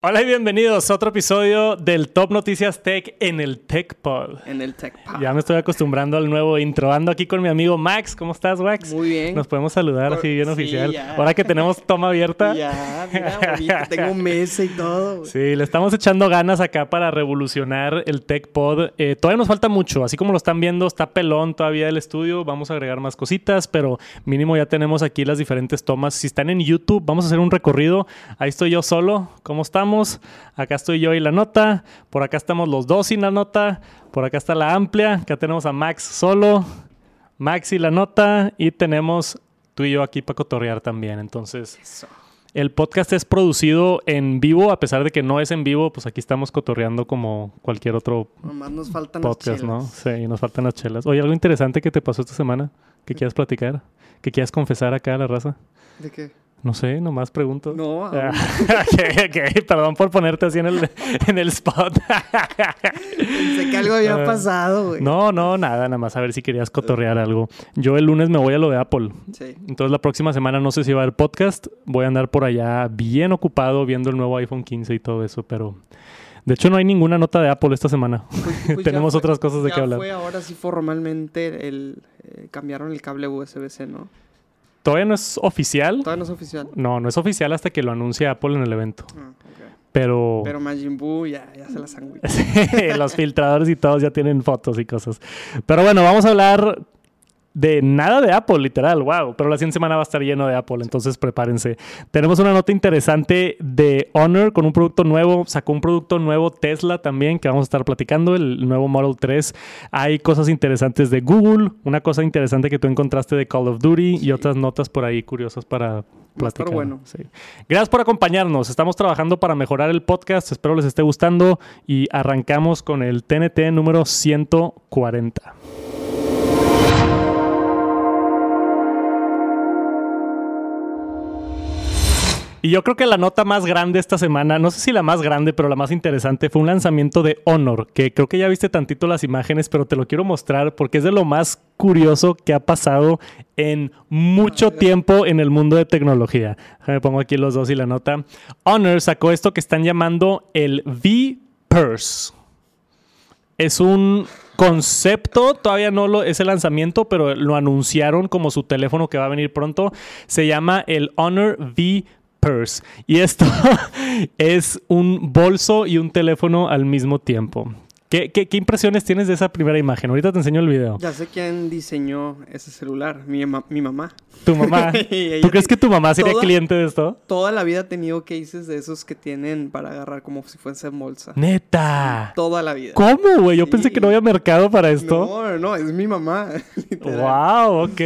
Hola y bienvenidos a otro episodio del Top Noticias Tech en el Tech Pod. En el Tech Pod. Ya me estoy acostumbrando al nuevo intro. Ando aquí con mi amigo Max. ¿Cómo estás, Max? Muy bien. Nos podemos saludar así bien Sí, oficial. ya. Ahora que tenemos toma abierta. Ya, mira, bonito, tengo mesa y todo. Sí, le estamos echando ganas acá para revolucionar el Tech Pod. Eh, todavía nos falta mucho, así como lo están viendo, está pelón todavía el estudio. Vamos a agregar más cositas, pero mínimo ya tenemos aquí las diferentes tomas. Si están en YouTube, vamos a hacer un recorrido. Ahí estoy yo solo. ¿Cómo estamos? Acá estoy yo y la nota. Por acá estamos los dos sin la nota. Por acá está la amplia. Acá tenemos a Max solo. Max y la nota. Y tenemos tú y yo aquí para cotorrear también. Entonces. Eso. El podcast es producido en vivo, a pesar de que no es en vivo, pues aquí estamos cotorreando como cualquier otro Nomás nos faltan podcast, las ¿no? Sí, nos faltan las chelas. Oye, algo interesante que te pasó esta semana, que quieras platicar, que quieras confesar acá a la raza. ¿De qué? No sé, nomás pregunto. No, ok, ok, perdón por ponerte así en el, en el spot. Pensé que algo había Ah. pasado, güey. no, no, nada, nada más a ver si querías cotorrear algo. Yo el lunes me voy a lo de Apple. Sí. Entonces la próxima semana no sé si va a haber podcast. Voy a andar por allá bien ocupado viendo el nuevo iPhone 15 y todo eso, pero de hecho no hay ninguna nota de Apple esta semana. Pues- pues Tenemos fue- otras cosas de qué hablar. fue ahora sí formalmente el... eh, cambiaron el cable USB-C, ¿no? Todavía no es oficial. Todavía no es oficial. No, no es oficial hasta que lo anuncia Apple en el evento. Ah. Pero, Pero Majin Buu ya, ya se la sangüe. Sí, los filtradores y todos ya tienen fotos y cosas. Pero bueno, vamos a hablar de nada de Apple, literal, wow. Pero la siguiente semana va a estar lleno de Apple, entonces prepárense. Tenemos una nota interesante de Honor con un producto nuevo. Sacó un producto nuevo Tesla también que vamos a estar platicando, el nuevo Model 3. Hay cosas interesantes de Google, una cosa interesante que tú encontraste de Call of Duty y otras notas por ahí curiosas para platicar. bueno. Sí. Gracias por acompañarnos. Estamos trabajando para mejorar el podcast. Espero les esté gustando y arrancamos con el TNT número 140. Y yo creo que la nota más grande esta semana, no sé si la más grande, pero la más interesante, fue un lanzamiento de Honor, que creo que ya viste tantito las imágenes, pero te lo quiero mostrar porque es de lo más curioso que ha pasado en mucho tiempo en el mundo de tecnología. Me pongo aquí los dos y la nota. Honor sacó esto que están llamando el V-Purse. Es un concepto, todavía no lo es el lanzamiento, pero lo anunciaron como su teléfono que va a venir pronto. Se llama el Honor V Purse. Y esto es un bolso y un teléfono al mismo tiempo. ¿Qué, qué, qué impresiones tienes de esa primera imagen? Ahorita te enseño el video. Ya sé quién diseñó ese celular. Mi, ma- mi mamá. Tu mamá. ¿Tú crees que tu mamá sería toda- cliente de esto? Toda la vida ha tenido cases de esos que tienen para agarrar como si fuese bolsa. Neta. Toda la vida. ¿Cómo, güey? Yo Sí. pensé que no había mercado para esto. No, no, es mi mamá. literal. Wow, ok.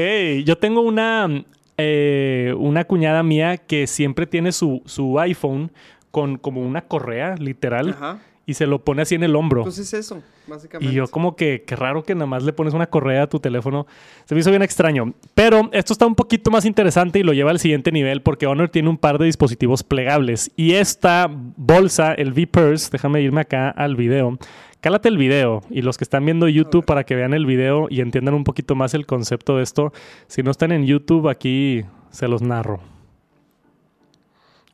Yo tengo una, eh, una cuñada mía que siempre tiene su, su iPhone con como una correa, literal, Ajá. y se lo pone así en el hombro. Pues es eso, básicamente. y yo como que, qué raro que nada más le pones una correa a tu teléfono. Se me hizo bien extraño. Pero esto está un poquito más interesante y lo lleva al siguiente nivel porque Honor tiene un par de dispositivos plegables. Y esta bolsa, el V-Purse, déjame irme acá al video. Cálate el video y los que están viendo YouTube para que vean el video y entiendan un poquito más el concepto de esto. Si no están en YouTube, aquí se los narro.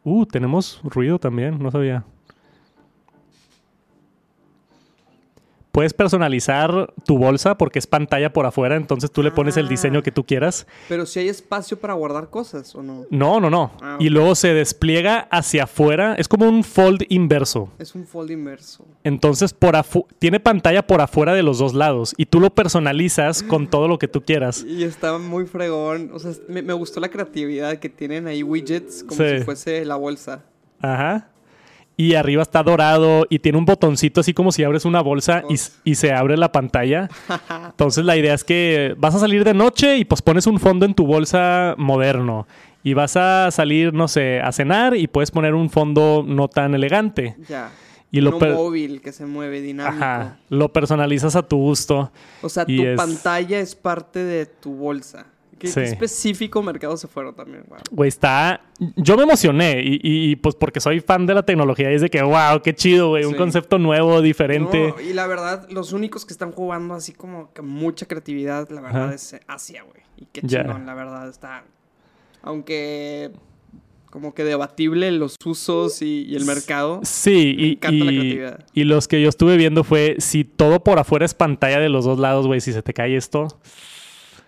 Uh, tenemos ruido también, no sabía. Puedes personalizar tu bolsa porque es pantalla por afuera, entonces tú le pones el diseño que tú quieras. Pero si hay espacio para guardar cosas o no. No, no, no. Ah, Y luego se despliega hacia afuera. Es como un fold inverso. Es un fold inverso. Entonces por afu- tiene pantalla por afuera de los dos lados y tú lo personalizas con todo lo que tú quieras. Y está muy fregón. O sea, me, me gustó la creatividad que tienen ahí widgets como Sí. si fuese la bolsa. Ajá. Y arriba está dorado y tiene un botoncito así como si abres una bolsa y, se abre la pantalla. Entonces la idea es que vas a salir de noche y pues pones un fondo en tu bolsa moderno. Y vas a salir, no sé, a cenar y puedes poner un fondo no tan elegante. Ya. Y lo móvil que se mueve dinámico. Ajá. Lo personalizas a tu gusto. O sea, tu es- pantalla es parte de tu bolsa. ¿Qué, Sí. qué específico mercado se fueron también? Wow. Güey, está. Yo me emocioné y, pues porque soy fan de la tecnología y es de que, wow, qué chido, güey. Un concepto nuevo, diferente. No, y la verdad, los únicos que están jugando así como que mucha creatividad, la verdad, Ajá. es Asia, güey. Y qué chingón, la verdad, está. Aunque como que debatible los usos y, y el mercado. Sí, Me y, encanta la creatividad. y los que yo estuve viendo fue si todo por afuera es pantalla de los dos lados, güey, si se te cae esto,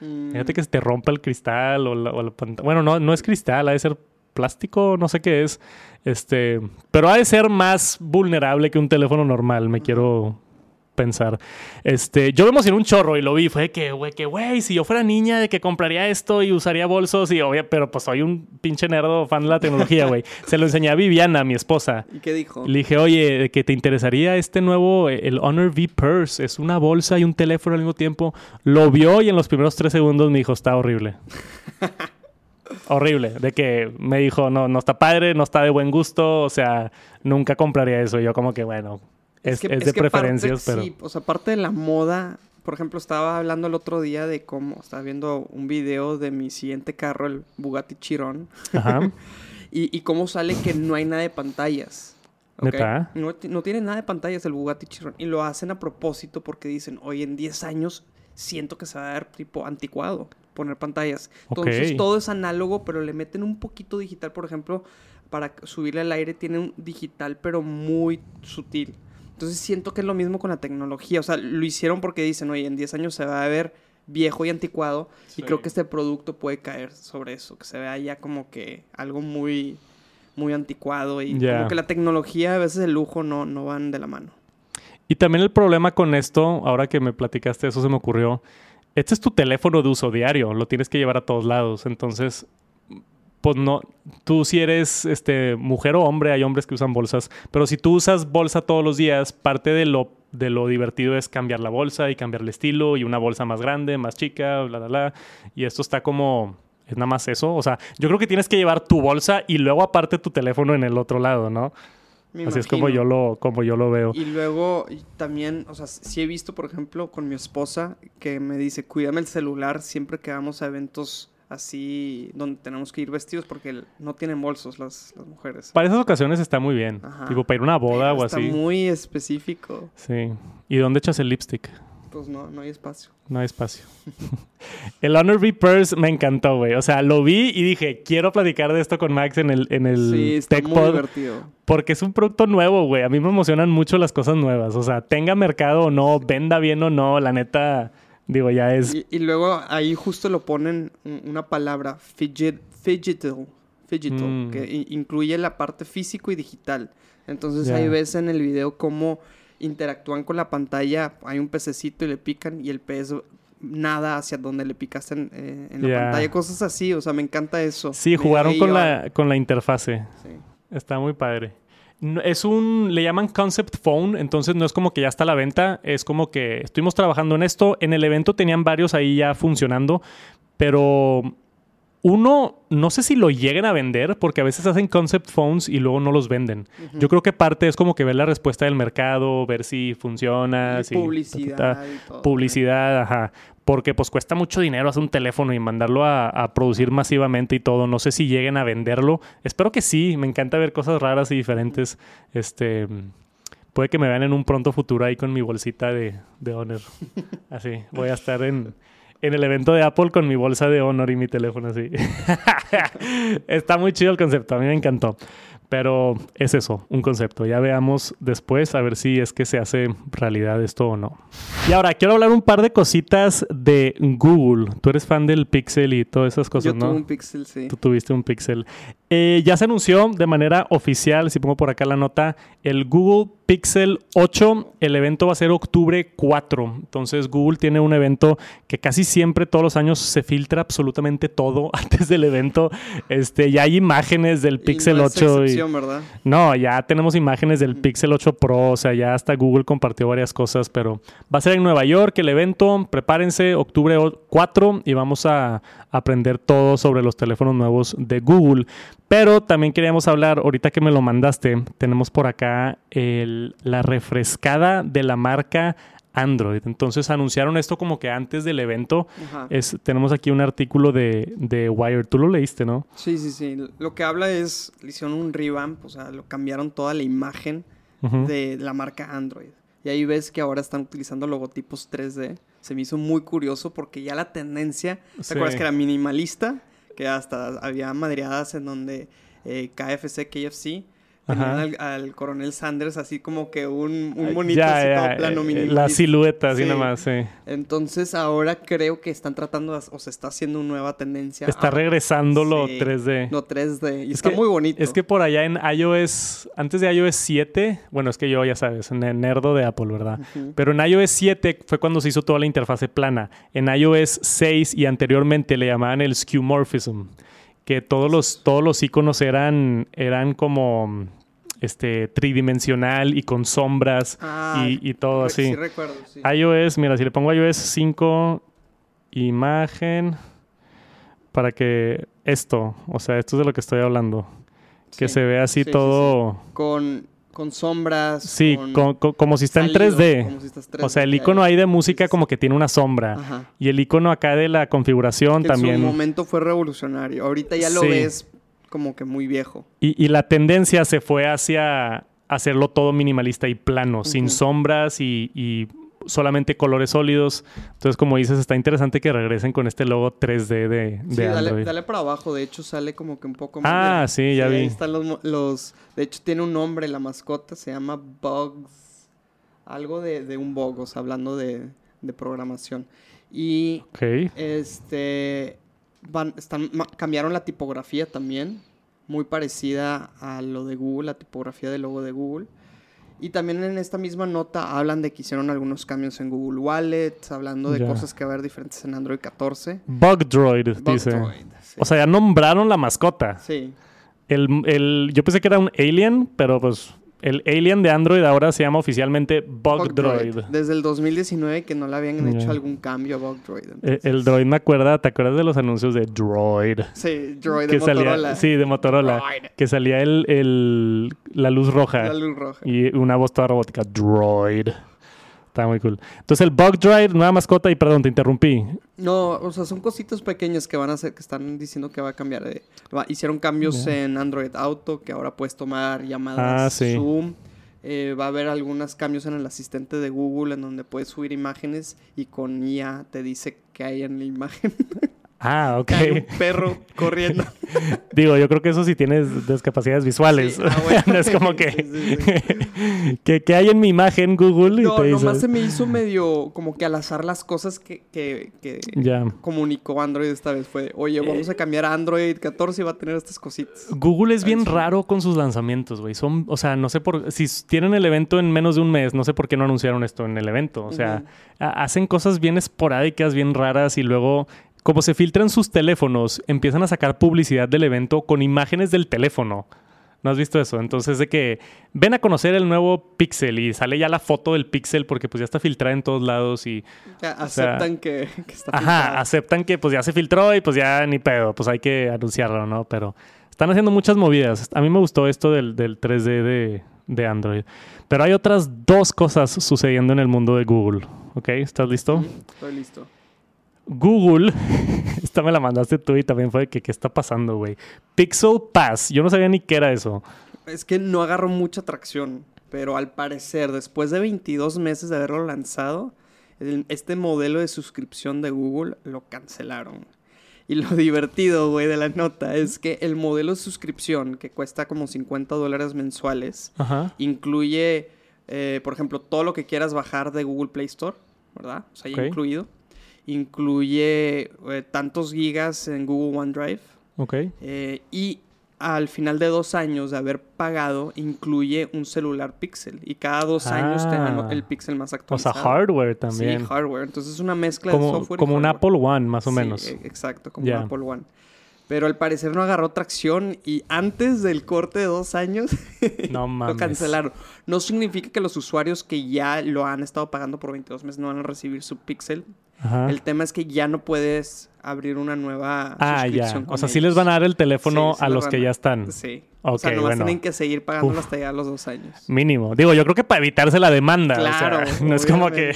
Mm, fíjate que se te rompa el cristal o la, o la pantalla. Bueno, no, no es cristal, ha de ser plástico, no sé qué es. Este, pero ha de ser más vulnerable que un teléfono normal, me quiero pensar. Este, yo me emocioné un chorro y lo vi, fue de que, güey, que güey, si yo fuera niña de que compraría esto y usaría bolsos y obvio, pero pues soy un pinche nerdo fan de la tecnología, güey. Se lo enseñé a Viviana, mi esposa. ¿Y qué dijo? Le dije, oye, ¿de que te interesaría este nuevo, el Honor V Purse? Es una bolsa y un teléfono al mismo tiempo. Lo vio y en los primeros tres segundos me dijo, está horrible. horrible. De que me dijo, no, no está padre, no está de buen gusto, o sea, nunca compraría eso. Y yo como que, bueno, es, que- es de que parte- preferencias, pero... Sí, o sea, aparte de la moda, por ejemplo, estaba hablando el otro día de cómo, estaba viendo un video de mi siguiente carro, el Bugatti Chiron, Ajá. y, y cómo sale que no hay nada de pantallas. ¿ok? ¿Neta? No, no tiene nada de pantallas el Bugatti Chiron. Y lo hacen a propósito porque dicen, hoy en 10 años siento que se va a ver tipo anticuado poner pantallas. Entonces todo es análogo, pero le meten un poquito digital, por ejemplo, para subirle al aire tiene un digital, pero muy sutil. Entonces siento que es lo mismo con la tecnología. O sea, lo hicieron porque dicen, oye, en 10 años se va a ver viejo y anticuado. Sí. Y creo que este producto puede caer sobre eso, que se vea ya como que algo muy, muy anticuado. Y como que la tecnología, a veces el lujo no, no van de la mano. Y también el problema con esto, ahora que me platicaste eso, se me ocurrió. Este es tu teléfono de uso diario, lo tienes que llevar a todos lados. Entonces, pues no, tú si eres este, mujer o hombre, hay hombres que usan bolsas, pero si tú usas bolsa todos los días, parte de lo, de lo divertido es cambiar la bolsa y cambiar el estilo y una bolsa más grande, más chica, bla, bla, bla. Y esto está como, es nada más eso. O sea, yo creo que tienes que llevar tu bolsa y luego aparte tu teléfono en el otro lado, ¿no? Me Así es como yo, lo, como yo lo veo. Y luego también, o sea, sí he visto, por ejemplo, con mi esposa que me dice, cuídame el celular siempre que vamos a eventos así donde tenemos que ir vestidos porque no tienen bolsos las, las mujeres. Para esas ocasiones está muy bien. Ajá. Tipo, para ir a una boda o Está así. muy específico. Sí. ¿Y dónde echas el lipstick? Pues no, no hay espacio. No hay espacio. el Honor V Purse me encantó, güey. O sea, lo vi y dije, quiero platicar de esto con Max en el, en el sí, está Tech muy Pod, divertido. Porque es un producto nuevo, güey. A mí me emocionan mucho las cosas nuevas. O sea, tenga mercado o no, venda bien o no, la neta, digo, ya es... Y, y luego ahí justo lo ponen un- una palabra, fidget, fidgetal, fidgetal, Mm. que incluye la parte físico y digital. Entonces Ya. ahí ves en el video cómo interactúan con la pantalla, hay un pececito y le pican y el pez nada hacia donde le picaste en, eh, en la pantalla, cosas así, o sea, me encanta eso. Sí, Me jugaron con la, con la interfase. Sí. Está muy padre. Es un, le llaman concept phone, entonces no es como que ya está a la venta, es como que estuvimos trabajando en esto, en el evento tenían varios ahí ya funcionando, pero uno, no sé si lo lleguen a vender, porque a veces hacen concept phones y luego no los venden. Yo creo que parte es como que ver la respuesta del mercado, ver si funciona, Y si publicidad ta, ta, ta. y todo. publicidad, ajá. Porque pues cuesta mucho dinero hacer un teléfono y mandarlo a, a producir masivamente y todo. No sé si lleguen a venderlo. Espero que sí. Me encanta ver cosas raras y diferentes. Este puede que me vean en un pronto futuro ahí con mi bolsita de, de Honor. Así. Voy a estar en, en el evento de Apple con mi bolsa de Honor y mi teléfono así. Está muy chido el concepto. A mí me encantó. Pero es eso, un concepto. Ya veamos después a ver si es que se hace realidad esto o no. Y ahora quiero hablar un par de cositas de Google. Tú eres fan del Pixel y todas esas cosas, Yo ¿no? tuve un Pixel, sí. Tú tuviste un Pixel. Eh, ya se anunció de manera oficial, si pongo por acá la nota, el Google Pixel 8. El evento va a ser octubre 4. Entonces Google tiene un evento que casi siempre, todos los años, se filtra absolutamente todo antes del evento. Este, ya hay imágenes del Y Pixel no es 8. y- excepción, ¿verdad? no, ya tenemos imágenes del Pixel 8 Pro, o sea, ya hasta Google compartió varias cosas, pero va a ser en Nueva York el evento, prepárense, octubre o- 4 y vamos a aprender todo sobre los teléfonos nuevos de Google. Pero también queríamos hablar, ahorita que me lo mandaste, tenemos por acá el- la refrescada de la marca Android. Entonces anunciaron esto como que antes del evento. Ajá. Es, tenemos aquí un artículo de, de Wired, tú lo leíste, ¿no? Sí, sí, sí. Lo que habla es, le hicieron un revamp, o sea, lo cambiaron toda la imagen de la marca Android. Y ahí ves que ahora están utilizando logotipos 3D. Se me hizo muy curioso porque ya la tendencia, ¿te Sí. acuerdas que era minimalista? Que hasta había madreadas en donde eh, KFC, KFC. Al, al coronel Sanders así como que un, un monito ya, así ya, todo eh, plano minimalista. La silueta, así Sí. nomás, sí. Entonces ahora creo que están tratando, o se está haciendo una nueva tendencia. Está a- regresando lo Sí. 3D. No 3D. Y Es está que- muy bonito. Es que por allá en iOS, antes de iOS 7, bueno, es que yo ya sabes, ne- nerdo de Apple, ¿verdad? Pero en iOS 7 fue cuando se hizo toda la interfase plana. En iOS 6 y anteriormente le llamaban el skeuomorphism, que todos los, todos los iconos eran, eran como este, tridimensional y con sombras Ah, y, y todo así. Sí, recuerdo, sí. iOS, mira, si le pongo iOS 5, imagen, para que esto, o sea, esto es de lo que estoy hablando, que Sí. se ve así Sí, sí, todo, Con, con sombras. sí, con co- co- como si está en salido, 3D. como si estás O sea, el 3D, icono ahí de música como que tiene una sombra. Ajá. Y el icono acá de la configuración Que En su también. momento fue revolucionario. Ahorita ya lo ves como que muy viejo. Y, y la tendencia se fue hacia hacerlo todo minimalista y plano, sin sombras y, y solamente colores sólidos. Entonces, como dices, está interesante que regresen con este logo 3D de, de Sí, dale, dale para abajo. De hecho, sale como que un poco más. Ah, de- sí, ya vi. Ahí están los. De hecho, tiene un nombre la mascota. Se llama Bugs. Algo de, de un bug, o sea, hablando de, de programación. Y Ok. este. Van, están, cambiaron la tipografía también. Muy parecida a lo de Google, la tipografía del logo de Google. Y también en esta misma nota hablan de que hicieron algunos cambios en Google Wallet, hablando de cosas que va a haber diferentes en Android 14. Bug Droid, dice. Sí. O sea, ya nombraron la mascota. Sí. El, el- yo pensé que era un alien, pero pues el alien de Android ahora se llama oficialmente Bug. Droid. Desde el 2019 que no le habían hecho algún cambio a Bugdroid. Eh, entonces- El droid me acuerda, ¿te acuerdas de los anuncios de Droid? Sí, Droid de que Motorola. salía, sí, de Motorola, Droid. que salía el, el- la luz roja La luz roja. y una voz toda robótica, Droid. Está muy cool. Entonces el Bug Droid, nueva mascota y perdón, te interrumpí. No, o sea, son cositos pequeños que van a hacer, que están diciendo que va a cambiar. de- va- hicieron cambios en Android Auto, que ahora puedes tomar Ah, llamadas sí. Zoom. Eh, va a haber algunos cambios en el asistente de Google, en donde puedes subir imágenes y con IA te dice qué hay en la imagen. Ah, ok. Hay un perro corriendo. Digo, yo creo que eso sí tienes discapacidades visuales. Sí, ah, bueno. no es como que, Sí, sí, que, que hay en mi imagen Google y No, te nomás se me hizo medio como que al azar las cosas que, que, que comunicó Android esta vez. Fue, oye, vamos a cambiar a Android 14 y va a tener estas cositas. Google es bien raro con sus lanzamientos, güey. Son, o sea, no sé por si tienen el evento en menos de un mes, no sé por qué no anunciaron esto en el evento. O sea, hacen cosas bien esporádicas, bien raras y luego como se filtran sus teléfonos, empiezan a sacar publicidad del evento con imágenes del teléfono. ¿No has visto eso? Entonces de que ven a conocer el nuevo Pixel y sale ya la foto del Pixel porque pues ya está filtrada en todos lados y Ya sea, aceptan que, que está Ajá, aceptan que pues ya se filtró y pues ya ni pedo, pues hay que anunciarlo, ¿no? Pero están haciendo muchas movidas. A mí me gustó esto del, del 3D de, de Android. Pero hay otras dos cosas sucediendo en el mundo de Google. ¿Ok? ¿Estás listo? Ujú, Estoy listo. Google, esta me la mandaste tú y también fue de que qué está pasando, güey. Pixel Pass, yo no sabía ni qué era eso. Es que no agarró mucha tracción, pero al parecer, después de 22 meses de haberlo lanzado, el- este modelo de suscripción de Google lo cancelaron. Y lo divertido, güey, de la nota es que el modelo de suscripción, que cuesta como 50 dólares mensuales, Ajá. incluye, eh, por ejemplo, todo lo que quieras bajar de Google Play Store, ¿verdad? O sea, ya Ok. incluido. Incluye eh, tantos gigas en Google OneDrive. Ok. eh, y al final de dos años de haber pagado, incluye un celular Pixel. Y cada dos años te dan Ah. el Pixel más O sea, actualizado. hardware también. Sí, hardware. Entonces es una mezcla de como software. y como un. Apple One, más o Sí, menos. e- exacto, como un Apple One. Pero al parecer no agarró tracción y antes del corte de dos años No mames. lo cancelaron. No significa que los usuarios que ya lo han estado pagando por 22 meses no van a recibir su Pixel. Ajá. El tema es que ya no puedes abrir una nueva Ah, ya. suscripción O sea, sí les van a dar el teléfono Sí, sí a los que a- ya están. Sí. o sea, nomás bueno. tienen que seguir pagándolo Uf. hasta ya los dos años. Mínimo. Digo, yo creo que para evitarse la demanda. o sea, Claro, no es como que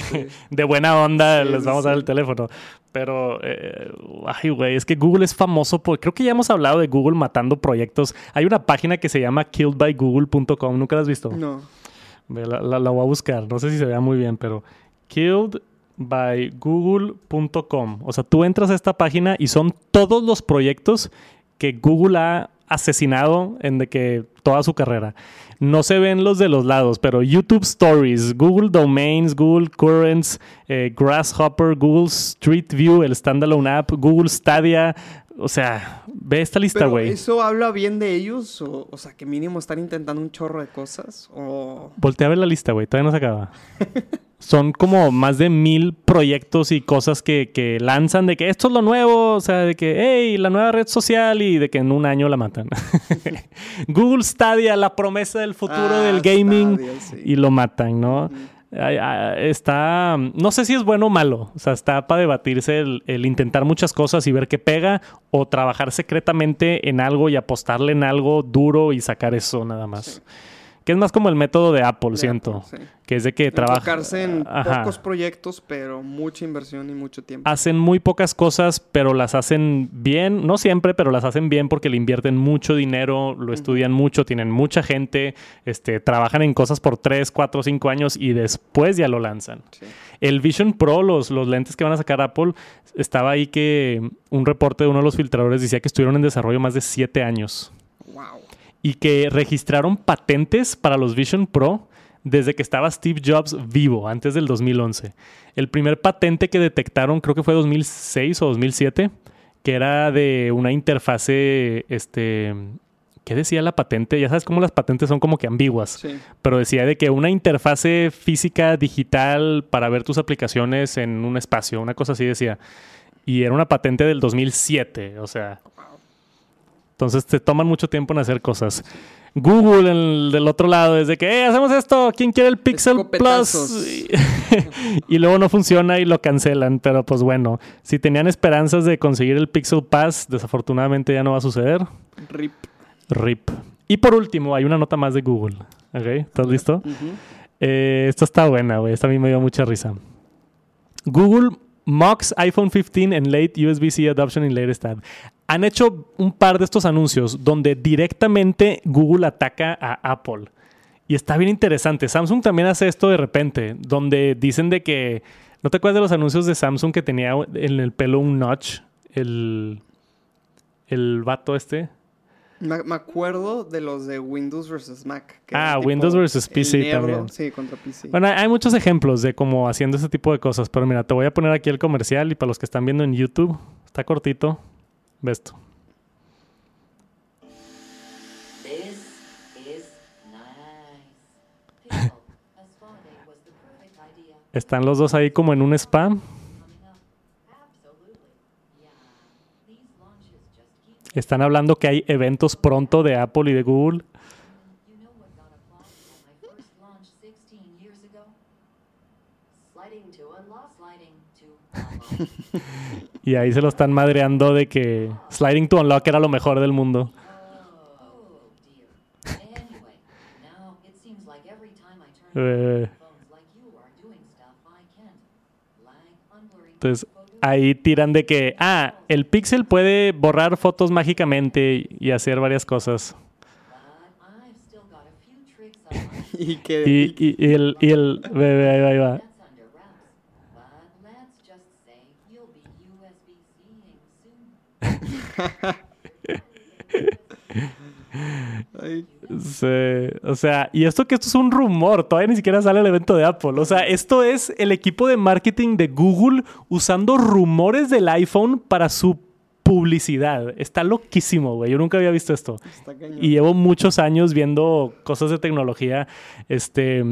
de buena onda Sí, les vamos a dar el teléfono. Pero, eh, ay, güey, es que Google es famoso por. Creo que ya hemos hablado de Google matando proyectos. Hay una página que se llama killedbygoogle.com. ¿Nunca la has visto? No. La, la- la voy a buscar. No sé si se vea muy bien, pero killedbygoogle.com. O sea, tú entras a esta página y son todos los proyectos que Google ha, asesinado en de que toda su carrera. No se ven los de los lados, pero YouTube Stories, Google Domains, Google Currents, eh, Grasshopper, Google Street View, el standalone app, Google Stadia. O sea, ve esta lista, güey. ¿Eso habla bien de ellos? O, o sea, que mínimo están intentando un chorro de cosas. O. Voltea a ver la lista, güey. Todavía no se acaba. Son como más de mil proyectos y cosas que, que lanzan de que esto es lo nuevo, o sea, de que, hey, la nueva red social y de que en un año la matan. Google Stadia, la promesa del futuro Ah, del gaming Stadia, sí. y lo matan, ¿no? Ay, Está, no sé si es bueno o malo, o sea, está para debatirse el, el intentar muchas cosas y ver qué pega o trabajar secretamente en algo y apostarle en algo duro y sacar eso nada más. Sí. Que es más como el método de Apple, De siento. Apple, sí. Que es de que trabaja. Enfocarse en Ajá. pocos proyectos, pero mucha inversión y mucho tiempo. Hacen muy pocas cosas, pero las hacen bien. No siempre, pero las hacen bien porque le invierten mucho dinero, lo estudian mucho, tienen mucha gente, este, trabajan en cosas por 3, 4, 5 años y después ya lo lanzan. Sí. El Vision Pro, los, los lentes que van a sacar Apple, estaba ahí que un reporte de uno de los filtradores decía que estuvieron en desarrollo más de 7 años. Wow. Y que registraron patentes para los Vision Pro desde que estaba Steve Jobs vivo, antes del 2011. El primer patente que detectaron creo que fue 2006 o 2007, que era de una interfase, este, ¿qué decía la patente? Ya sabes cómo las patentes son como que ambiguas, Sí. pero decía de que una interfase física digital para ver tus aplicaciones en un espacio, una cosa así decía. Y era una patente del 2007, o sea. Entonces te toman mucho tiempo en hacer cosas. Google el, del otro lado es de que, "Eh, hacemos esto, ¿quién quiere el Pixel. Plus? Y, y luego no funciona y lo cancelan, pero pues bueno, si tenían esperanzas de conseguir el Pixel Pass, desafortunadamente ya no va a suceder. RIP. RIP. Y por último, hay una nota más de Google. ¿Estás listo? Eh, esta está buena, güey. Esta a mí me dio mucha risa. Google mocks iPhone 15 en late USB-C adoption in latest ad. Han hecho un par de estos anuncios donde directamente Google ataca a Apple. Y está bien interesante. Samsung también hace esto de repente, donde dicen de que... ¿No te acuerdas de los anuncios de Samsung que tenía en el pelo un notch? El... El vato este. Me, me acuerdo de los de Windows versus Mac. que Ah, Windows versus PC también. Sí, contra PC. Bueno, hay muchos ejemplos de cómo haciendo ese tipo de cosas, pero mira, te voy a poner aquí el comercial y para los que están viendo en YouTube, está cortito, ve esto. This is nice. Están los dos ahí como en un spa. Están hablando que hay eventos pronto de Apple y de Google. You know what got applause at my first launch 16 years ago? Sliding to unlock, sliding to unlock. Y ahí se lo están madreando de que Sliding to Unlock era lo mejor del mundo. Eh, entonces. Ahí tiran de que, ah, el Pixel puede borrar fotos mágicamente y hacer varias cosas. Y que Y, y- y el, y el, ahí va, ahí va. O sea, y esto que esto es un rumor, todavía ni siquiera sale el evento de Apple. O sea, esto es el equipo de marketing de Google usando rumores del iPhone para su publicidad. Está loquísimo, güey. Yo nunca había visto esto. está cañón. Y llevo muchos años viendo cosas de tecnología. Este,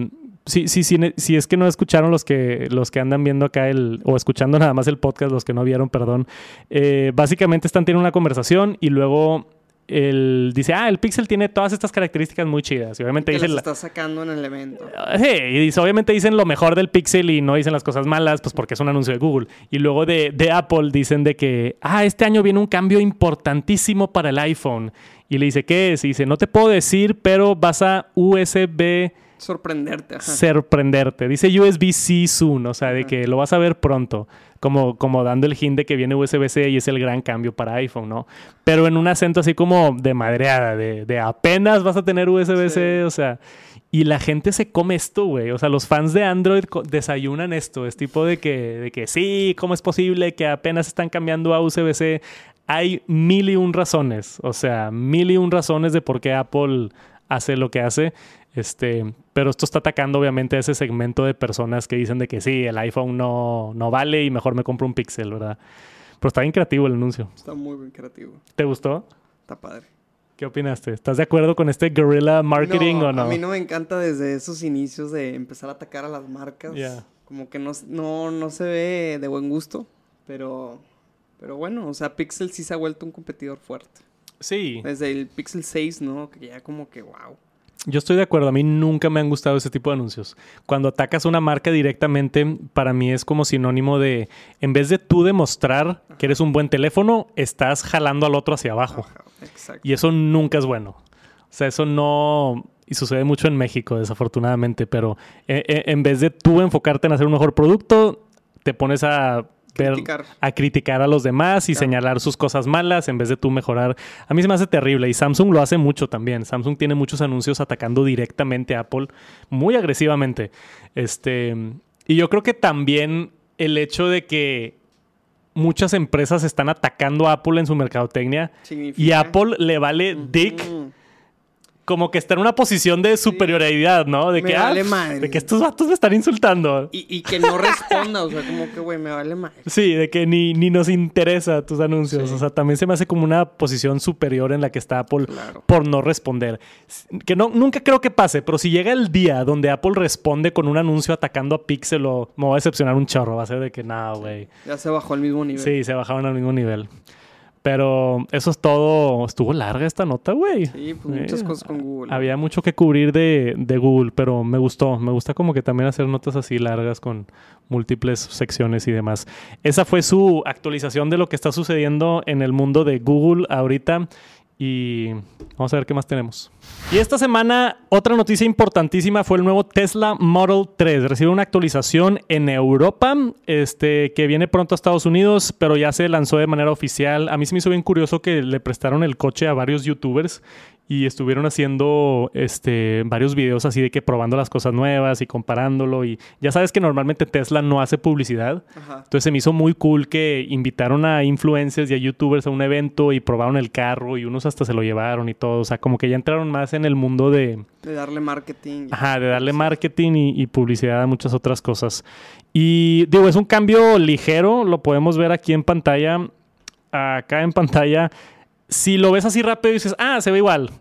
sí, sí, sí, ne- si es que no escucharon los que, los que andan viendo acá el, o escuchando nada más el podcast, los que no vieron, perdón. Eh, básicamente están teniendo una conversación y luego él dice, ah, el Pixel tiene todas estas características muy chidas. Y obviamente la- está sacando en el evento. Ah, Sí, y dice, obviamente dicen lo mejor del Pixel y no dicen las cosas malas, pues porque es un anuncio de Google. Y luego de, de Apple dicen de que, ah, este año viene un cambio importantísimo para el iPhone. Y le dice, ¿qué es? Y dice, no te puedo decir, pero vas a USB Sorprenderte. Ajá. sorprenderte. Dice USB-C soon, o sea, de Ajá. que lo vas a ver pronto. Como, como dando el hint de que viene USB-C y es el gran cambio para iPhone, ¿no? Pero en un acento así como de madreada, de, de apenas vas a tener USB-C, Sí. o sea. Y la gente se come esto, güey. O sea, los fans de Android desayunan esto. Es tipo de que, de que sí, ¿cómo es posible que apenas están cambiando a USB-C? hay mil y un razones, o sea, mil y un razones de por qué Apple hace lo que hace. Este, pero esto está atacando obviamente a ese segmento de personas que dicen de que sí, el iPhone no, no vale y mejor me compro un Pixel, ¿verdad? Pero está bien creativo el anuncio. Está muy bien creativo. ¿Te gustó? Está padre. ¿Qué opinaste? ¿Estás de acuerdo con este guerrilla marketing No, o no? A mí no me encanta desde esos inicios de empezar a atacar a las marcas. Como que no, no, no se ve de buen gusto. Pero, pero bueno, o sea, Pixel sí se ha vuelto un competidor fuerte. Sí, Desde el Pixel 6, ¿no? Que ya como que wow. Yo estoy de acuerdo. A mí nunca me han gustado ese tipo de anuncios. Cuando atacas a una marca directamente, para mí es como sinónimo de, en vez de tú demostrar que eres un buen teléfono, estás jalando al otro hacia abajo. Exacto. Y eso nunca es bueno. O sea, eso no... Y sucede mucho en México, desafortunadamente, pero eh, eh, en vez de tú enfocarte en hacer un mejor producto, te pones a ver- Criticar. a criticar a los demás y Claro. señalar sus cosas malas en vez de tú mejorar. A mí se me hace terrible y Samsung lo hace mucho también. Samsung tiene muchos anuncios atacando directamente a Apple muy agresivamente. Este, y yo creo que también el hecho de que muchas empresas están atacando a Apple en su mercadotecnia Significa- y a Apple le vale dick Mm. Como que está en una posición de superioridad, ¿no? De Me que, vale ah, madre. de que estos vatos me están insultando. Y, y que no responda, o sea, como que, güey, me vale más. Sí, de que ni, ni nos interesa tus anuncios. Sí. O sea, también se me hace como una posición superior en la que está Apple Claro. por no responder. Que no, nunca creo que pase, pero si llega el día donde Apple responde con un anuncio atacando a Pixel o me va a decepcionar un chorro, va a ser de que no, güey. Ya se bajó al mismo nivel. Sí, se bajaron al mismo nivel. Pero eso es todo. Estuvo larga esta nota, güey. Sí, pues muchas Eh, cosas con Google. Había mucho que cubrir de, de Google, pero me gustó. Me gusta como que también hacer notas así largas con múltiples secciones y demás. Esa fue su actualización de lo que está sucediendo en el mundo de Google ahorita. Y vamos a ver qué más tenemos. Y esta semana, otra noticia importantísima fue el nuevo Tesla Model 3. Recibe una actualización en Europa, este, que viene pronto a Estados Unidos, pero ya se lanzó de manera oficial. A mí se me hizo bien curioso que le prestaron el coche a varios youtubers y estuvieron haciendo este, varios videos así de que probando las cosas nuevas y comparándolo. Y ya sabes que normalmente Tesla no hace publicidad. Ajá. Entonces se me hizo muy cool que invitaron a influencers y a youtubers a un evento y probaron el carro y unos hasta se lo llevaron y todo. O sea, como que ya entraron más en el mundo de, De darle marketing. ajá, de darle marketing y, y publicidad a muchas otras cosas. Y digo, es un cambio ligero, lo podemos ver aquí en pantalla. Acá en pantalla, si lo ves así rápido dices, ah, se ve igual.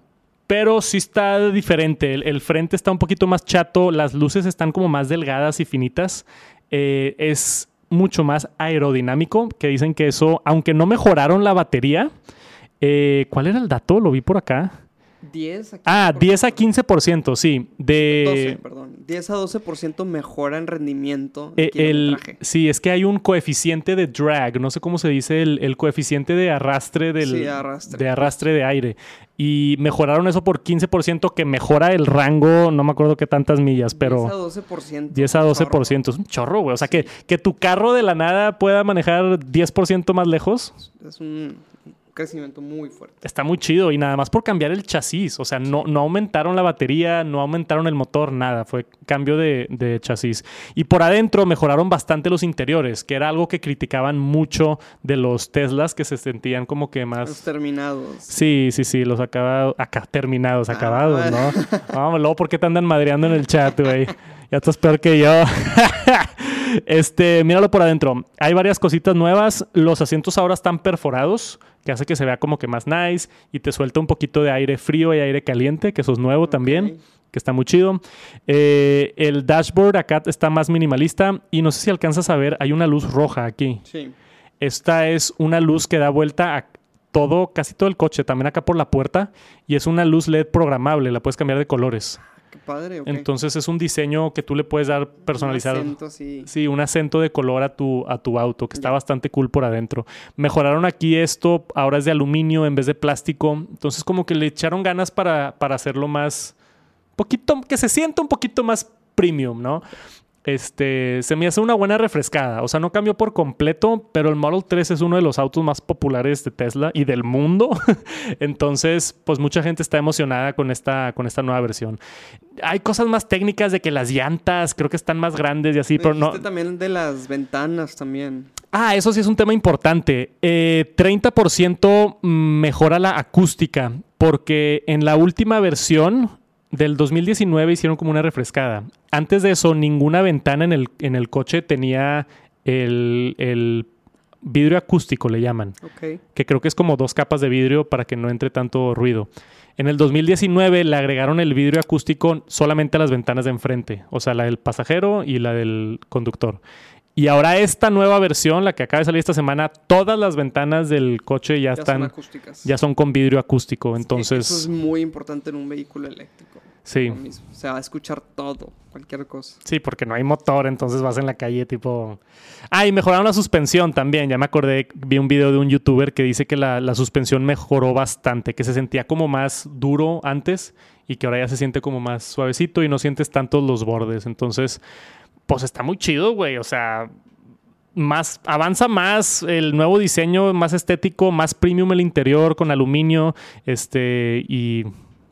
Pero sí está diferente. El, frente está un poquito más chato, las luces están como más delgadas y finitas. Eh, es mucho más aerodinámico, que dicen que eso, aunque no mejoraron la batería, eh, ¿cuál era el dato? Lo vi por acá. 10 a 15%. Ah, 10 a 15%, sí. De, 12, perdón. 10 a 12% mejora en rendimiento. Eh, el, sí, es que hay un coeficiente de drag, no sé cómo se dice, el, el coeficiente de arrastre del Sí, arrastre. de arrastre de aire. Y mejoraron eso por 15%, que mejora el rango, no me acuerdo qué tantas millas, pero 10 a 12%. 10 a chorro. 12%. Es un chorro, güey. O sea, que, que tu carro de la nada pueda manejar 10% más lejos, Es un crecimiento muy fuerte. está muy chido. Y nada más por cambiar el chasis. O sea, no, no aumentaron la batería, no aumentaron el motor, nada. Fue cambio de, de chasis. Y por adentro mejoraron bastante los interiores, que era algo que criticaban mucho de los Teslas, que se sentían como que Los más... terminados. Sí, sí, sí, los acabados, acá, terminados, Ah, acabados. ¿no? Vamos, luego, ¿por qué te andan madreando en el chat, güey? Ya estás peor que yo. este, míralo por adentro. Hay varias cositas nuevas. Los asientos ahora están perforados, que hace que se vea como que más nice y te suelta un poquito de aire frío y aire caliente, que eso es nuevo también, que está muy chido. Eh, el dashboard acá está más minimalista y no sé si alcanzas a ver, hay una luz roja aquí. Sí. Esta es una luz que da vuelta a todo, casi todo el coche, también acá por la puerta, y es una luz LED programable, la puedes cambiar de colores. Qué padre. Entonces es un diseño que tú le puedes dar personalizado. Un acento así. Sí, un acento de color a tu, a tu auto, que está bastante cool por adentro. Mejoraron aquí esto, ahora es de aluminio en vez de plástico. Entonces como que le echaron ganas para, para hacerlo más, poquito, que se sienta un poquito más premium, ¿no? Este, se me hace una buena refrescada. O sea, no cambió por completo, pero el Model 3 es uno de los autos más populares de Tesla y del mundo. Entonces, pues mucha gente está emocionada con esta, con esta nueva versión. Hay cosas más técnicas de que las llantas creo que están más grandes y así, pero no. también de las ventanas también. Ah, eso sí es un tema importante. Eh, 30% mejora la acústica, porque en la última versión del 2019 hicieron como una refrescada. Antes de eso, ninguna ventana en el, en el coche tenía el, el vidrio acústico, le llaman, que creo que es como dos capas de vidrio para que no entre tanto ruido. En el 2019 le agregaron el vidrio acústico solamente a las ventanas de enfrente, o sea, la del pasajero y la del conductor. Y ahora esta nueva versión, la que acaba de salir esta semana, todas las ventanas del coche ya, Ya son están acústicas. ya son con vidrio acústico, entonces Eso es muy importante en un vehículo eléctrico. sí. Se va a escuchar todo, cualquier cosa. Sí, porque no hay motor, entonces vas en la calle tipo... Ah, y mejoraron la suspensión también. Ya me acordé, vi un video de un youtuber que dice que la, la suspensión mejoró bastante, que se sentía como más duro antes y que ahora ya se siente como más suavecito y no sientes tantos los bordes. Entonces, pues está muy chido, güey. O sea, más, avanza más el nuevo diseño, más estético, más premium el interior con aluminio, este, y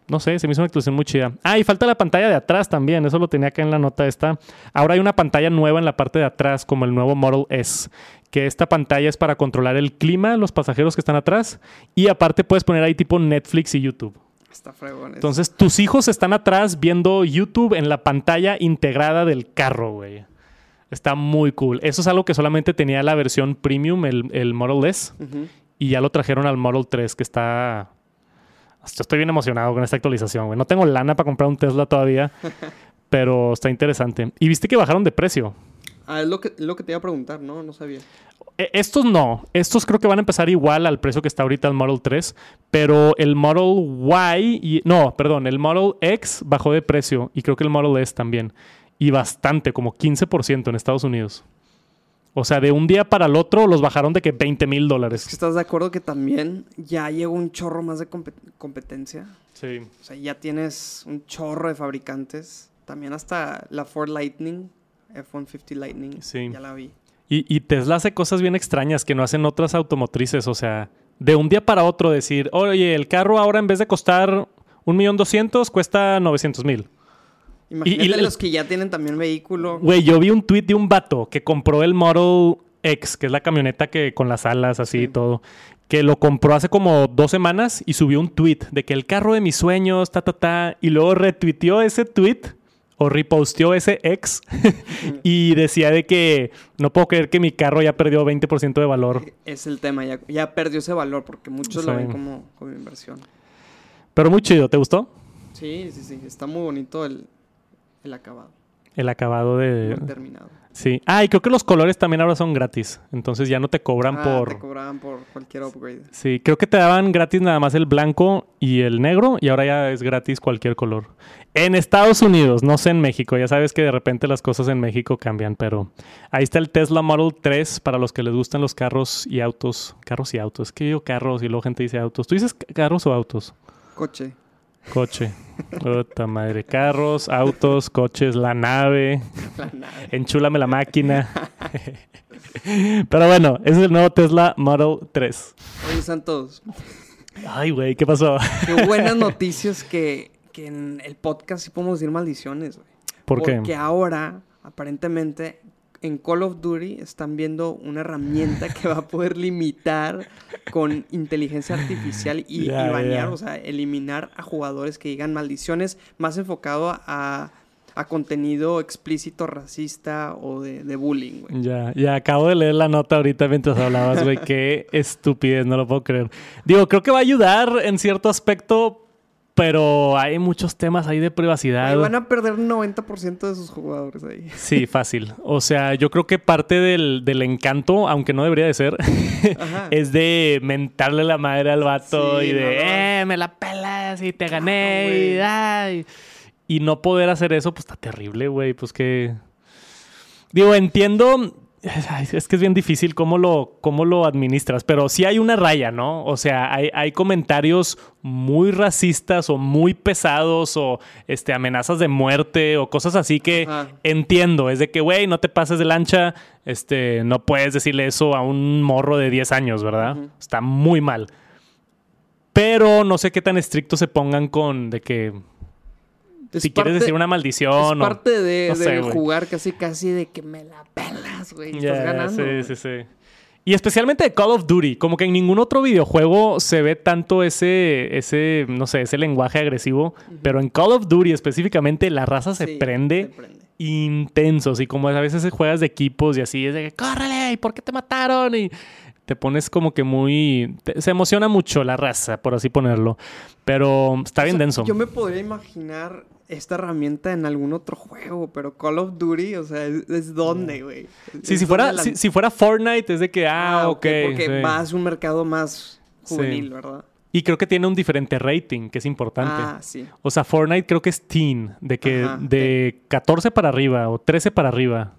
no sé, se me hizo una actuación muy chida. Ah, y falta la pantalla de atrás también, eso lo tenía acá en la nota esta. Ahora hay una pantalla nueva en la parte de atrás, como el nuevo Model S, que esta pantalla es para controlar el clima, los pasajeros que están atrás, y aparte puedes poner ahí tipo Netflix y YouTube. Está fregón. Entonces, tus hijos están atrás viendo YouTube en la pantalla integrada del carro, güey. Está muy cool. Eso es algo que solamente tenía la versión premium, el, el Model S, y ya lo trajeron al Model 3, que está... Yo estoy bien emocionado con esta actualización, güey. No tengo lana para comprar un Tesla todavía, pero está interesante. Y viste que bajaron de precio. Ah, es lo que, lo que te iba a preguntar, ¿no? No sabía. E- Estos no. Estos creo que van a empezar igual al precio que está ahorita el Model 3. Pero el Model Y. Y, no, perdón. El Model X bajó de precio. Y creo que el Model S también. Y bastante, como 15% en Estados Unidos. O sea, de un día para el otro los bajaron de que 20 mil dólares. estás de acuerdo que también ya llegó un chorro más de compet- competencia. Sí. O sea, ya tienes un chorro de fabricantes. También hasta la Ford Lightning, F-150 Lightning. Sí. Ya la vi. Y, y Tesla hace cosas bien extrañas que no hacen otras automotrices. O sea, de un día para otro decir, oye, el carro ahora en vez de costar un millón doscientos cuesta 900 mil. Imagínate y la- los que ya tienen también vehículo. Güey, yo vi un tweet de un vato que compró el Model X, que es la camioneta que con las alas así y Sí. todo, que lo compró hace como dos semanas y subió un tweet de que el carro de mis sueños, ta, ta, ta, y luego retuiteó ese tweet o reposteó ese ex y decía de que no puedo creer que mi carro ya perdió 20% de valor. Es el tema, ya, ya perdió ese valor porque muchos lo ven como, como inversión. Pero muy chido, ¿te gustó? Sí, sí, sí. Está muy bonito el, el acabado. El acabado de... Muy terminado. Sí. Ah, y creo que los colores también ahora son gratis. Entonces ya no te cobran Ah, por... Te cobraban por cualquier upgrade. Sí, creo que te daban gratis nada más el blanco y el negro y ahora ya es gratis cualquier color. En Estados Unidos, no sé en México, ya sabes que de repente las cosas en México cambian, pero ahí está el Tesla Model 3 para los que les gustan los carros y autos. Carros y autos, es que yo carros y luego gente dice autos. ¿Tú dices ca- carros o autos? Coche. Coche. Puta madre. Carros, autos, coches, la nave. La nave. Enchúlame la máquina. pero bueno, ese es el nuevo Tesla Model 3. Oye, Santos, Ay, güey, ¿qué pasó? qué buenas noticias que, que en el podcast sí podemos decir maldiciones, güey. ¿Por qué? Porque ahora, aparentemente, en Call of Duty están viendo una herramienta que va a poder limitar con inteligencia artificial y, Ya, y banear, o sea, eliminar a jugadores que digan maldiciones más enfocado a, a contenido explícito, racista o de, de bullying, güey. Ya, ya acabo de leer la nota ahorita mientras hablabas, güey. Qué estupidez, no lo puedo creer. Digo, creo que va a ayudar en cierto aspecto, pero hay muchos temas ahí de privacidad. Ahí van a perder un 90% de sus jugadores ahí. Sí, fácil. O sea, yo creo que parte del, del encanto, aunque no debería de ser, es de mentarle la madre al vato Sí, y de, no, no. eh, me la pelas y te gané y, ay. y no poder hacer eso, pues está terrible, güey. Pues que... Digo, entiendo... Es que es bien difícil cómo lo, cómo lo administras, pero sí hay una raya, ¿no? O sea, hay, hay comentarios muy racistas o muy pesados o este, amenazas de muerte o cosas así que Ajá. entiendo. Es de que, güey, no te pases de lancha, este, no puedes decirle eso a un morro de 10 años, ¿verdad? Está muy mal. Pero no sé qué tan estrictos se pongan con de que Es si quieres decir una maldición Es o... parte de, no de jugar casi casi de que me la pelas, güey. Ya, Estás ganando. Sí, sí, sí. Y especialmente de Call of Duty, como que en ningún otro videojuego se ve tanto ese, ese no sé, ese lenguaje agresivo, pero en Call of Duty específicamente la raza se Sí, prende se prende. intensos y como a veces juegas de equipos y así es de que córrele, ¿y por qué te mataron? Y te pones como que muy... te- se emociona mucho la raza, por así ponerlo, pero está bien O sea, denso. Yo me podría imaginar esta herramienta en algún otro juego, pero Call of Duty, o sea, ¿es, es dónde, güey? Sí, si fuera, donde la- si, si fuera Fortnite es de que, ah, ok. Porque sí. a un mercado más Sí. juvenil, ¿verdad? Y creo que tiene un diferente rating, que es importante. Ah, sí. O sea, Fortnite creo que es teen, de que Ajá, de 14 para arriba o 13 para arriba.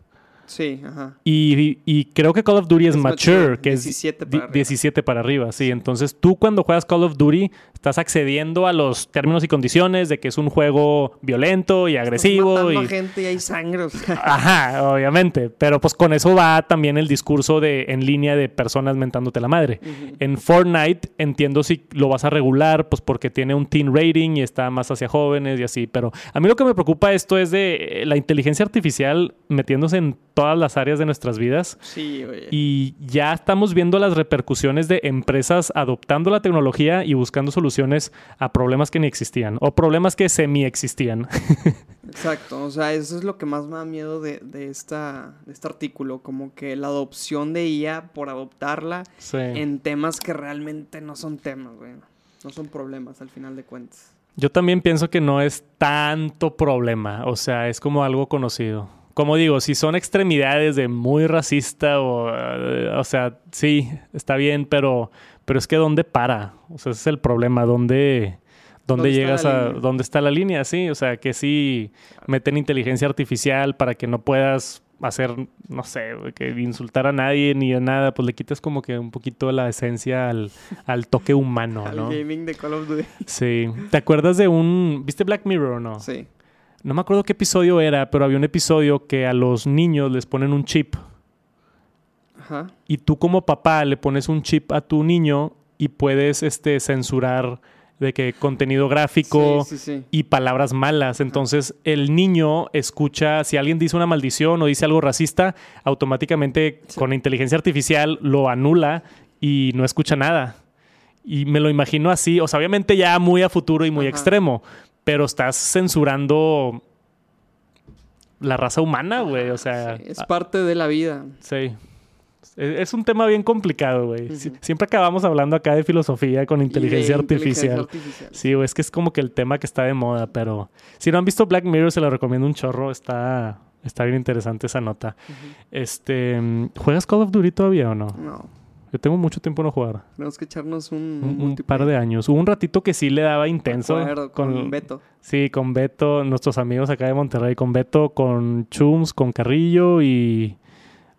Sí, ajá. Y, y creo que Call of Duty es, Es mature, mature, que 17 es para di- arriba. 17 para arriba, sí. Entonces tú cuando juegas Call of Duty estás accediendo a los términos y condiciones de que es un juego violento y agresivo. Estás Y... gente y hay sangre, o sea. Ajá, obviamente. Pero pues con eso va también el discurso de en línea de personas mentándote la madre. En Fortnite entiendo si lo vas a regular, pues porque tiene un teen rating y está más hacia jóvenes y así. Pero a mí lo que me preocupa esto es de eh, la inteligencia artificial metiéndose en todas las áreas de nuestras vidas. Sí, oye. Y ya estamos viendo las repercusiones de empresas adoptando la tecnología y buscando soluciones a problemas que ni existían o problemas que semi existían. Exacto, o sea, eso es lo que más me da miedo de, de esta, de este artículo, como que la adopción de IA por adoptarla sí. en temas que realmente no son temas, güey. No son problemas al final de cuentas. Yo también pienso que no es tanto problema, o sea, es como algo conocido. Como digo, si son extremidades de muy racista o, eh, o sea, sí, está bien, pero, pero es que ¿dónde para? O sea, ese es el problema, ¿dónde, dónde ¿Dónde está llegas a, línea? dónde está la línea? Sí, o sea, que sí meten inteligencia artificial para que no puedas hacer, no sé, que insultar a nadie ni a nada, pues le quitas como que un poquito la esencia al, al toque humano, Al ¿no? gaming de Call of Duty. Sí. ¿Te acuerdas de un... ¿Viste Black Mirror o no? Sí. No me acuerdo qué episodio era, pero había un episodio que a los niños les ponen un chip. Ajá. Y tú como papá le pones un chip a tu niño y puedes este, censurar de que contenido gráfico Sí, sí, sí. y palabras malas. Entonces el niño escucha, si alguien dice una maldición o dice algo racista, automáticamente con inteligencia artificial lo anula y no escucha nada. Y me lo imagino así, o sea, obviamente ya muy a futuro y muy Ajá. extremo, pero estás censurando la raza humana, güey, o sea... Sí, es ah, parte de la vida. Sí. Es es un tema bien complicado, güey. Siempre acabamos hablando acá de filosofía con Y de inteligencia inteligencia artificial. artificial. Sí, güey, es que es como que el tema que está de moda, pero si no han visto Black Mirror, se lo recomiendo un chorro. Está, está bien interesante esa nota. Este, ¿juegas Call of Duty todavía o no? No, Yo tengo mucho tiempo no jugar. tenemos que echarnos un, Un, un multiplayer. par de años. Hubo un ratito que sí le daba intenso. acuerdo, con, Beto. Sí, con Beto, nuestros amigos acá de Monterrey, con Beto, con Chums, con Carrillo y...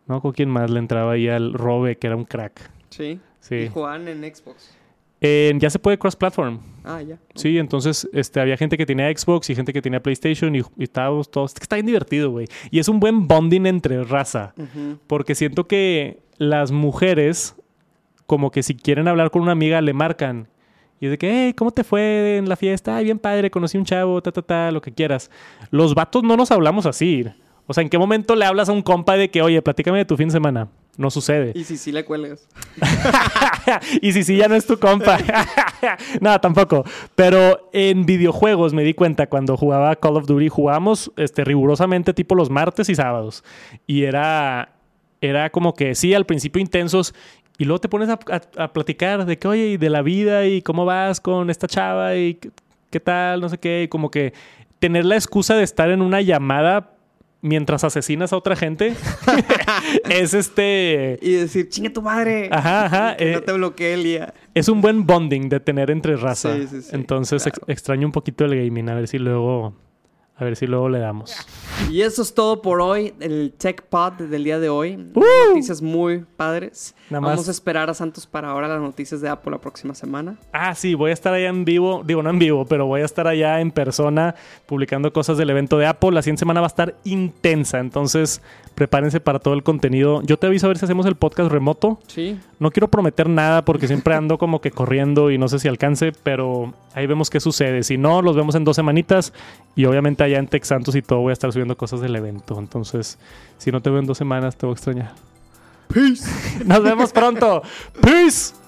No, con quién más le entraba ahí al Robe, que era un crack. Sí. Sí. Y jugaban en Xbox. Eh, ya se puede cross-platform. Ah, ya. Sí, entonces este, había gente que tenía Xbox y gente que tenía PlayStation y, y estábamos todos... Está bien divertido, güey. Y es un buen bonding entre raza. Porque siento que las mujeres, como que si quieren hablar con una amiga, le marcan. Y es de que, hey, ¿cómo te fue en la fiesta? Ay, bien padre, conocí un chavo, ta, ta, ta, lo que quieras. Los vatos no nos hablamos así. O sea, ¿en qué momento le hablas a un compa de que, oye, platícame de tu fin de semana? No sucede. Y si sí le cuelgas. y si sí, ya no es tu compa. no, tampoco. Pero en videojuegos me di cuenta cuando jugaba Call of Duty, jugábamos este, rigurosamente tipo los martes y sábados. Y era, era como que sí, al principio intensos. Y luego te pones a, a- a platicar de que, oye, y de la vida y cómo vas con esta chava y qué, qué tal, no sé qué. Y como que tener la excusa de estar en una llamada mientras asesinas a otra gente es este... Y decir, chinga tu madre. Ajá, ajá, Que eh, no te bloquee el día. es un buen bonding de tener entre raza. Sí, sí, sí, Entonces ex- extraño un poquito el gaming, a ver si luego a ver si luego le damos. Y eso es todo por hoy, el Tech Pod del día de hoy. Noticias muy padres. Nada Vamos más- a esperar a Santos para ahora las noticias de Apple la próxima semana. Ah, sí, voy a estar allá en vivo, digo no en vivo, pero voy a estar allá en persona publicando cosas del evento de Apple. La siguiente semana va a estar intensa, entonces prepárense para todo el contenido. Yo te aviso a ver si hacemos el podcast remoto. Sí. No quiero prometer nada porque siempre ando como que corriendo y no sé si alcance, pero ahí vemos qué sucede. Si no, los vemos en dos semanitas y obviamente allá en Tex Santos y todo voy a estar subiendo cosas del evento. Entonces, si no te veo en dos semanas, te voy a extrañar. Peace. Nos vemos pronto. Peace.